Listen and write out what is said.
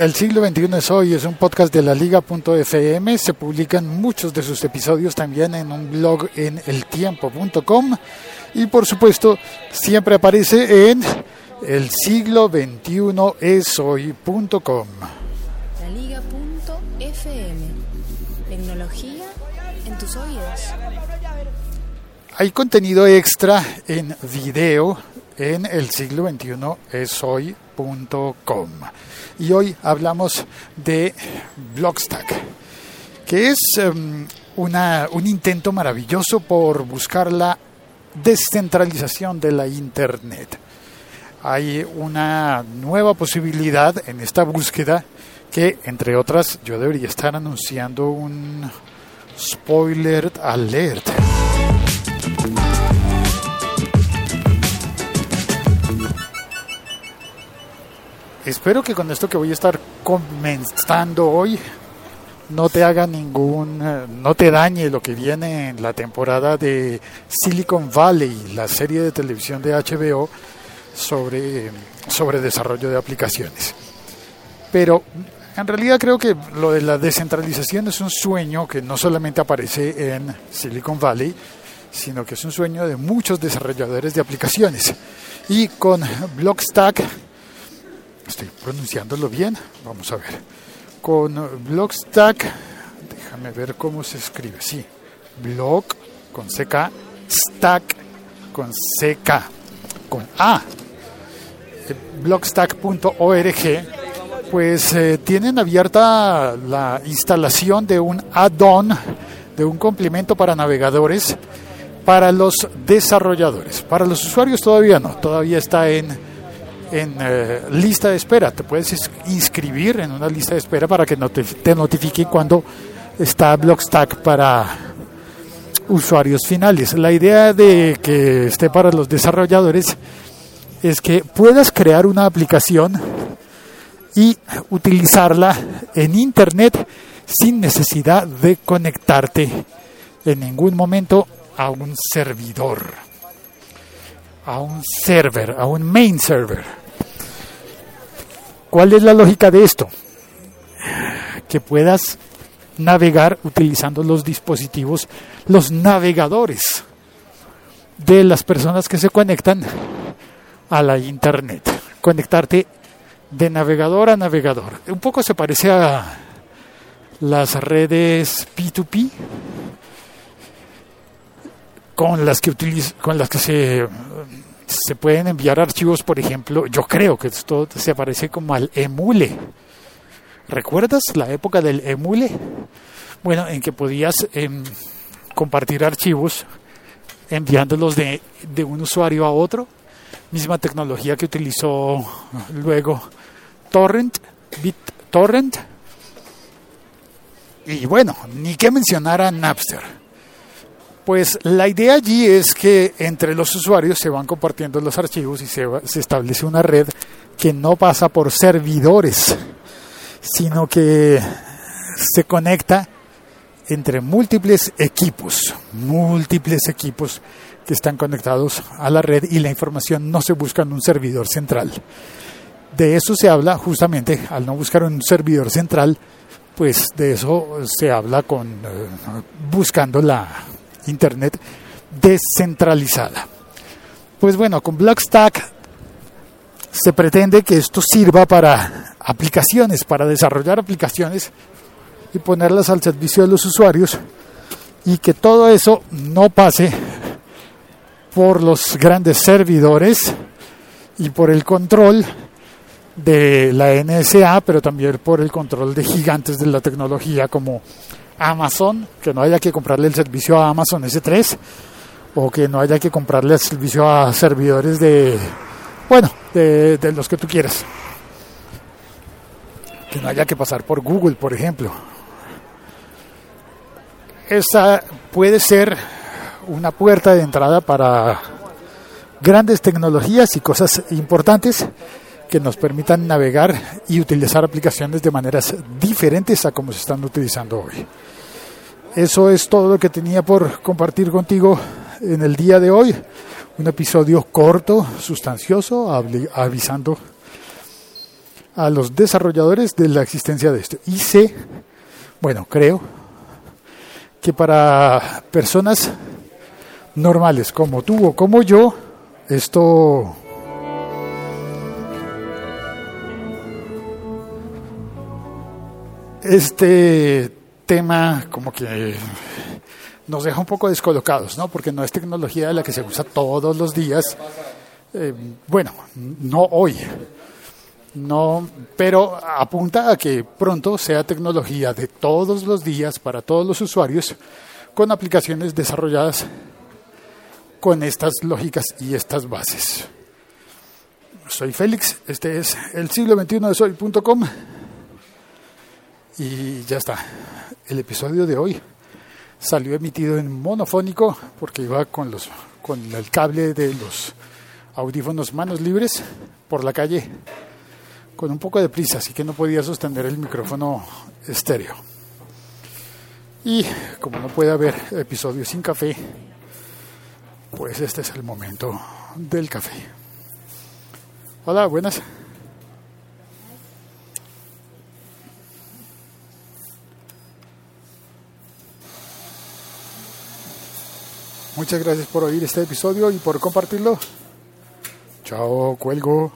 El siglo XXI es hoy, es un podcast de la liga.fm, se publican muchos de sus episodios también en un blog en eltiempo.com y por supuesto siempre aparece en el siglo XXI es hoy.com. La liga.fm, tecnología en tus oídos. Hay contenido extra en video en el siglo XXI es hoy.com. Y hoy hablamos de Blockstack, que es um, una, un intento maravilloso por buscar la descentralización de la Internet. Hay una nueva posibilidad en esta búsqueda que, entre otras, yo debería estar anunciando un spoiler alert. Espero que con esto que voy a estar comenzando hoy no te haga ningún, eh, no te dañe lo que viene en la temporada de Silicon Valley, la serie de televisión de HBO sobre, sobre desarrollo de aplicaciones. Pero en realidad creo que lo de la descentralización es un sueño que no solamente aparece en Silicon Valley, sino que es un sueño de muchos desarrolladores de aplicaciones. Y con Blockstack, estoy pronunciándolo bien, vamos a ver. Con Blockstack, déjame ver cómo se escribe, sí, Block con CK, Stack con CK, con A, blockstack.org, pues eh, tienen abierta la instalación de un add-on, de un complemento para navegadores para los desarrolladores. Para los usuarios todavía no, todavía está en, en eh, lista de espera. Te puedes inscribir en una lista de espera para que te, te notifique cuando está Blockstack para usuarios finales. La idea de que esté para los desarrolladores es que puedas crear una aplicación y utilizarla en Internet sin necesidad de conectarte en ningún momento a un servidor, a un server, a un main server. ¿Cuál es la lógica de esto? Que puedas navegar utilizando los dispositivos, los navegadores de las personas que se conectan a la Internet. Conectarte de navegador a navegador. Un poco se parece a las redes P2P con las que con las que se se pueden enviar archivos, por ejemplo, yo creo que esto se parece como al emule. ¿Recuerdas la época del emule? Bueno, en que podías eh, compartir archivos enviándolos de, de un usuario a otro misma tecnología que utilizó luego Torrent, BitTorrent. Y bueno, ni que mencionar a Napster. Pues la idea allí es que entre los usuarios se van compartiendo los archivos y se, establece una red que no pasa por servidores, sino que se conecta entre múltiples equipos, múltiples equipos que están conectados a la red y la información no se busca en un servidor central. De eso se habla justamente al no buscar un servidor central, pues de eso se habla con eh, buscando la internet descentralizada. Pues bueno, con Blockstack se pretende que esto sirva para aplicaciones, para desarrollar aplicaciones y ponerlas al servicio de los usuarios y que todo eso no pase por los grandes servidores y por el control de la NSA, pero también por el control de gigantes de la tecnología como Amazon, que no haya que comprarle el servicio a Amazon S3 o que no haya que comprarle el servicio a servidores de, bueno, de, de los que tú quieras. Que no haya que pasar por Google, por ejemplo. Esa puede ser una puerta de entrada para grandes tecnologías y cosas importantes que nos permitan navegar y utilizar aplicaciones de maneras diferentes a como se están utilizando hoy. Eso es todo lo que tenía por compartir contigo en el día de hoy. Un episodio corto, sustancioso, avisando a los desarrolladores de la existencia de esto. Y sé, bueno, creo que para personas normales como tú o como yo, esto este tema como que nos deja un poco descolocados, ¿no? Porque no es tecnología de la que se usa todos los días. Eh, bueno, no hoy, no, pero apunta a que pronto sea tecnología de todos los días para todos los usuarios con aplicaciones desarrolladas con estas lógicas y estas bases. Soy Félix, este es el siglo 21 de soy.com y ya está. El episodio de hoy salió emitido en monofónico porque iba con los con el cable de los audífonos manos libres por la calle con un poco de prisa, así que no podía sostener el micrófono estéreo. Y como no puede haber episodio sin café, pues este es el momento del café. Hola, buenas. Muchas gracias por oír este episodio y por compartirlo. Chao, cuelgo.